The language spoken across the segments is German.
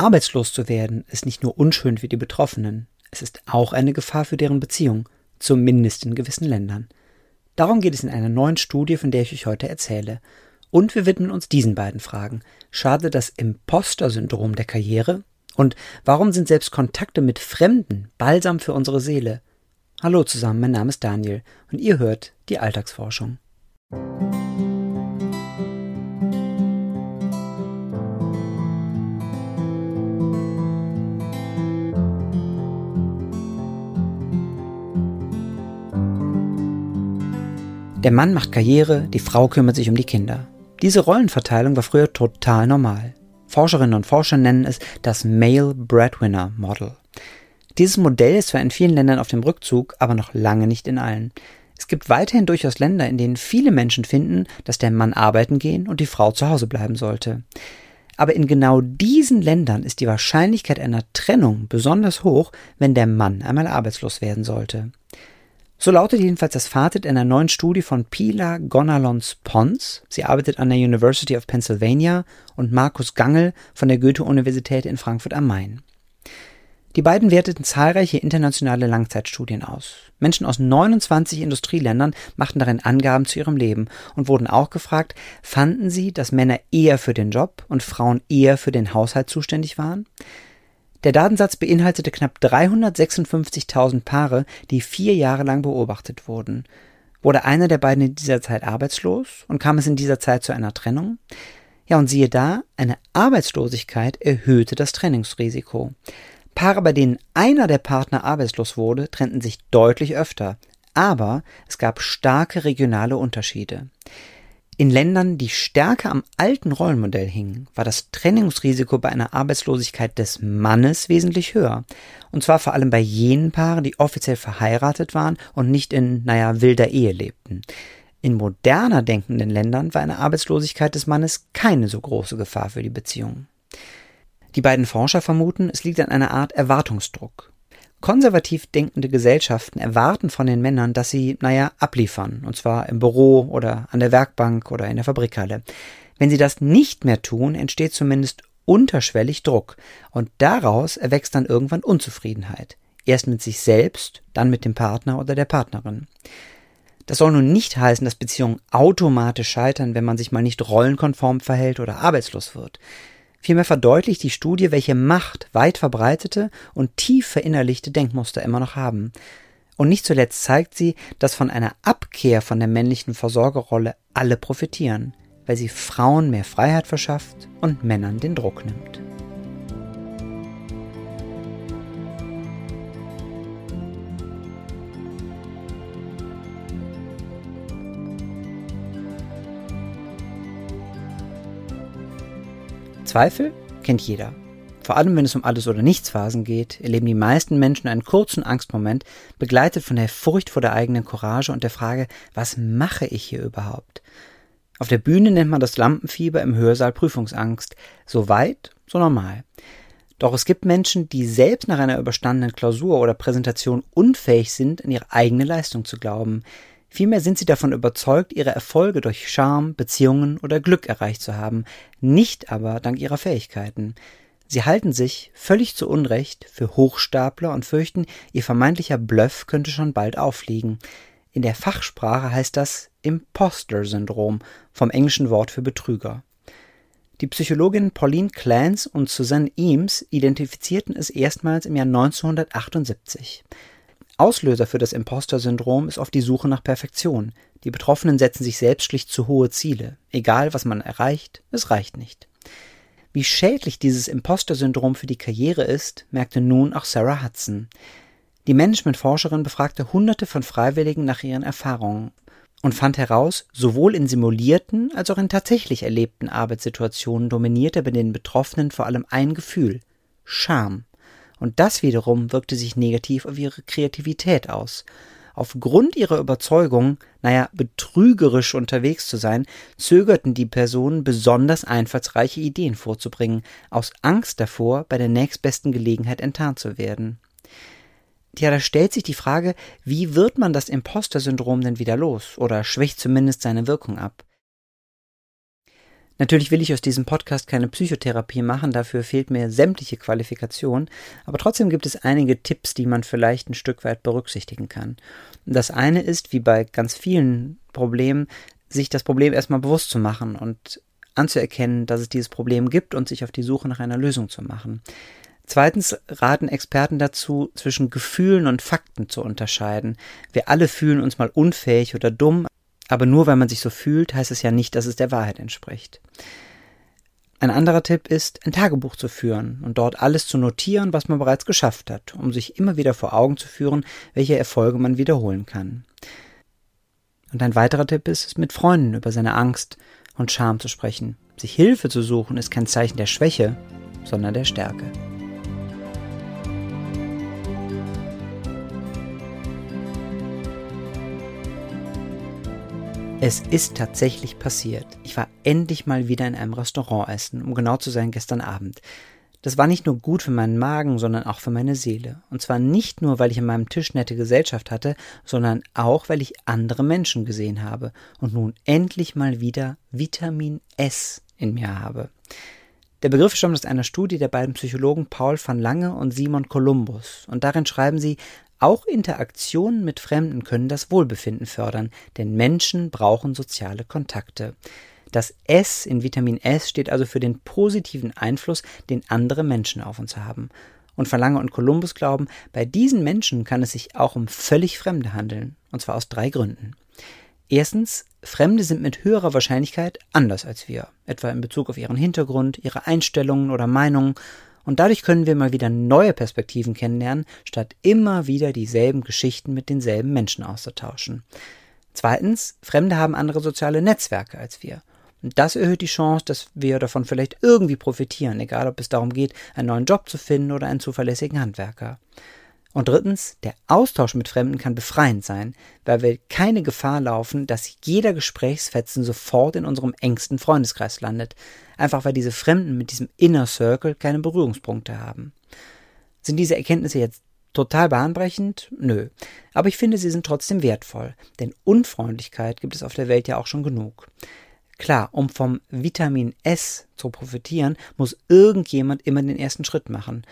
Arbeitslos zu werden ist nicht nur unschön für die Betroffenen, es ist auch eine Gefahr für deren Beziehung, zumindest in gewissen Ländern. Darum geht es in einer neuen Studie, von der ich euch heute erzähle. Und wir widmen uns diesen beiden Fragen. Schade das Imposter-Syndrom der Karriere? Und warum sind selbst Kontakte mit Fremden Balsam für unsere Seele? Hallo zusammen, mein Name ist Daniel und ihr hört die Alltagsforschung. Der Mann macht Karriere, die Frau kümmert sich um die Kinder. Diese Rollenverteilung war früher total normal. Forscherinnen und Forscher nennen es das Male Breadwinner Model. Dieses Modell ist zwar in vielen Ländern auf dem Rückzug, aber noch lange nicht in allen. Es gibt weiterhin durchaus Länder, in denen viele Menschen finden, dass der Mann arbeiten gehen und die Frau zu Hause bleiben sollte. Aber in genau diesen Ländern ist die Wahrscheinlichkeit einer Trennung besonders hoch, wenn der Mann einmal arbeitslos werden sollte. So lautet jedenfalls das Fazit einer neuen Studie von Pila Gonalons Pons. Sie arbeitet an der University of Pennsylvania und Markus Gangel von der Goethe-Universität in Frankfurt am Main. Die beiden werteten zahlreiche internationale Langzeitstudien aus. Menschen aus 29 Industrieländern machten darin Angaben zu ihrem Leben und wurden auch gefragt, fanden sie, dass Männer eher für den Job und Frauen eher für den Haushalt zuständig waren? Der Datensatz beinhaltete knapp 356.000 Paare, die vier Jahre lang beobachtet wurden. Wurde einer der beiden in dieser Zeit arbeitslos und kam es in dieser Zeit zu einer Trennung? Ja, und siehe da, eine Arbeitslosigkeit erhöhte das Trennungsrisiko. Paare, bei denen einer der Partner arbeitslos wurde, trennten sich deutlich öfter, aber es gab starke regionale Unterschiede. In Ländern, die stärker am alten Rollenmodell hingen, war das Trennungsrisiko bei einer Arbeitslosigkeit des Mannes wesentlich höher. Und zwar vor allem bei jenen Paaren, die offiziell verheiratet waren und nicht in, naja, wilder Ehe lebten. In moderner denkenden Ländern war eine Arbeitslosigkeit des Mannes keine so große Gefahr für die Beziehung. Die beiden Forscher vermuten, es liegt an einer Art Erwartungsdruck. Konservativ denkende Gesellschaften erwarten von den Männern, dass sie, naja, abliefern, und zwar im Büro oder an der Werkbank oder in der Fabrikhalle. Wenn sie das nicht mehr tun, entsteht zumindest unterschwellig Druck, und daraus erwächst dann irgendwann Unzufriedenheit. Erst mit sich selbst, dann mit dem Partner oder der Partnerin. Das soll nun nicht heißen, dass Beziehungen automatisch scheitern, wenn man sich mal nicht rollenkonform verhält oder arbeitslos wird. Vielmehr verdeutlicht die Studie, welche Macht weit verbreitete und tief verinnerlichte Denkmuster immer noch haben. Und nicht zuletzt zeigt sie, dass von einer Abkehr von der männlichen Versorgerrolle alle profitieren, weil sie Frauen mehr Freiheit verschafft und Männern den Druck nimmt. Zweifel kennt jeder. Vor allem, wenn es um alles oder nichts Phasen geht, erleben die meisten Menschen einen kurzen Angstmoment, begleitet von der Furcht vor der eigenen Courage und der Frage, was mache ich hier überhaupt? Auf der Bühne nennt man das Lampenfieber, im Hörsaal Prüfungsangst. So weit, so normal. Doch es gibt Menschen, die selbst nach einer überstandenen Klausur oder Präsentation unfähig sind, an ihre eigene Leistung zu glauben. Vielmehr sind sie davon überzeugt, ihre Erfolge durch Charme, Beziehungen oder Glück erreicht zu haben, nicht aber dank ihrer Fähigkeiten. Sie halten sich, völlig zu Unrecht, für Hochstapler und fürchten, ihr vermeintlicher Bluff könnte schon bald auffliegen. In der Fachsprache heißt das Imposter-Syndrom, vom englischen Wort für Betrüger. Die Psychologinnen Pauline Clance und Susanne Eames identifizierten es erstmals im Jahr 1978. Auslöser für das Imposter-Syndrom ist oft die Suche nach Perfektion. Die Betroffenen setzen sich selbst schlicht zu hohe Ziele. Egal, was man erreicht, es reicht nicht. Wie schädlich dieses Imposter-Syndrom für die Karriere ist, merkte nun auch Sarah Hudson. Die Managementforscherin befragte hunderte von Freiwilligen nach ihren Erfahrungen und fand heraus, sowohl in simulierten als auch in tatsächlich erlebten Arbeitssituationen dominierte bei den Betroffenen vor allem ein Gefühl Scham. Und das wiederum wirkte sich negativ auf ihre Kreativität aus. Aufgrund ihrer Überzeugung, naja, betrügerisch unterwegs zu sein, zögerten die Personen besonders einfallsreiche Ideen vorzubringen, aus Angst davor, bei der nächstbesten Gelegenheit enttarnt zu werden. Ja, da stellt sich die Frage, wie wird man das Imposter-Syndrom denn wieder los oder schwächt zumindest seine Wirkung ab? Natürlich will ich aus diesem Podcast keine Psychotherapie machen, dafür fehlt mir sämtliche Qualifikation, aber trotzdem gibt es einige Tipps, die man vielleicht ein Stück weit berücksichtigen kann. Das eine ist, wie bei ganz vielen Problemen, sich das Problem erstmal bewusst zu machen und anzuerkennen, dass es dieses Problem gibt und sich auf die Suche nach einer Lösung zu machen. Zweitens raten Experten dazu, zwischen Gefühlen und Fakten zu unterscheiden. Wir alle fühlen uns mal unfähig oder dumm, aber nur weil man sich so fühlt, heißt es ja nicht, dass es der Wahrheit entspricht. Ein anderer Tipp ist, ein Tagebuch zu führen und dort alles zu notieren, was man bereits geschafft hat, um sich immer wieder vor Augen zu führen, welche Erfolge man wiederholen kann. Und ein weiterer Tipp ist, mit Freunden über seine Angst und Scham zu sprechen. Sich Hilfe zu suchen ist kein Zeichen der Schwäche, sondern der Stärke. Es ist tatsächlich passiert. Ich war endlich mal wieder in einem Restaurant essen, um genau zu sein gestern Abend. Das war nicht nur gut für meinen Magen, sondern auch für meine Seele. Und zwar nicht nur, weil ich an meinem Tisch nette Gesellschaft hatte, sondern auch, weil ich andere Menschen gesehen habe und nun endlich mal wieder Vitamin S in mir habe. Der Begriff stammt aus einer Studie der beiden Psychologen Paul van Lange und Simon Columbus. Und darin schreiben sie, auch Interaktionen mit Fremden können das Wohlbefinden fördern, denn Menschen brauchen soziale Kontakte. Das S in Vitamin S steht also für den positiven Einfluss, den andere Menschen auf uns haben. Und Verlange und Kolumbus glauben, bei diesen Menschen kann es sich auch um völlig Fremde handeln, und zwar aus drei Gründen. Erstens, Fremde sind mit höherer Wahrscheinlichkeit anders als wir, etwa in Bezug auf ihren Hintergrund, ihre Einstellungen oder Meinungen, und dadurch können wir mal wieder neue Perspektiven kennenlernen, statt immer wieder dieselben Geschichten mit denselben Menschen auszutauschen. Zweitens, Fremde haben andere soziale Netzwerke als wir. Und das erhöht die Chance, dass wir davon vielleicht irgendwie profitieren, egal ob es darum geht, einen neuen Job zu finden oder einen zuverlässigen Handwerker. Und drittens, der Austausch mit Fremden kann befreiend sein, weil wir keine Gefahr laufen, dass jeder Gesprächsfetzen sofort in unserem engsten Freundeskreis landet, einfach weil diese Fremden mit diesem Inner Circle keine Berührungspunkte haben. Sind diese Erkenntnisse jetzt total bahnbrechend? Nö. Aber ich finde, sie sind trotzdem wertvoll, denn Unfreundlichkeit gibt es auf der Welt ja auch schon genug. Klar, um vom Vitamin S zu profitieren, muss irgendjemand immer den ersten Schritt machen.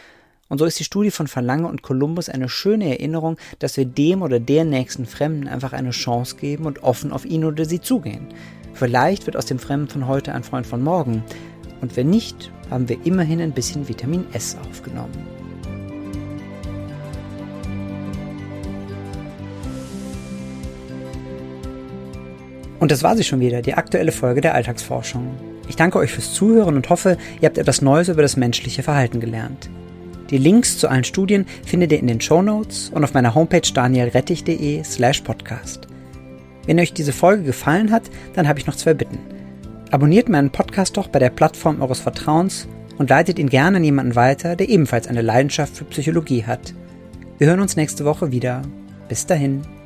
Und so ist die Studie von Verlange und Kolumbus eine schöne Erinnerung, dass wir dem oder der nächsten Fremden einfach eine Chance geben und offen auf ihn oder sie zugehen. Vielleicht wird aus dem Fremden von heute ein Freund von morgen. Und wenn nicht, haben wir immerhin ein bisschen Vitamin S aufgenommen. Und das war sie schon wieder, die aktuelle Folge der Alltagsforschung. Ich danke euch fürs Zuhören und hoffe, ihr habt etwas Neues über das menschliche Verhalten gelernt. Die Links zu allen Studien findet ihr in den Show Notes und auf meiner Homepage danielrettich.de slash podcast. Wenn euch diese Folge gefallen hat, dann habe ich noch zwei Bitten. Abonniert meinen Podcast doch bei der Plattform eures Vertrauens und leitet ihn gerne an jemanden weiter, der ebenfalls eine Leidenschaft für Psychologie hat. Wir hören uns nächste Woche wieder. Bis dahin.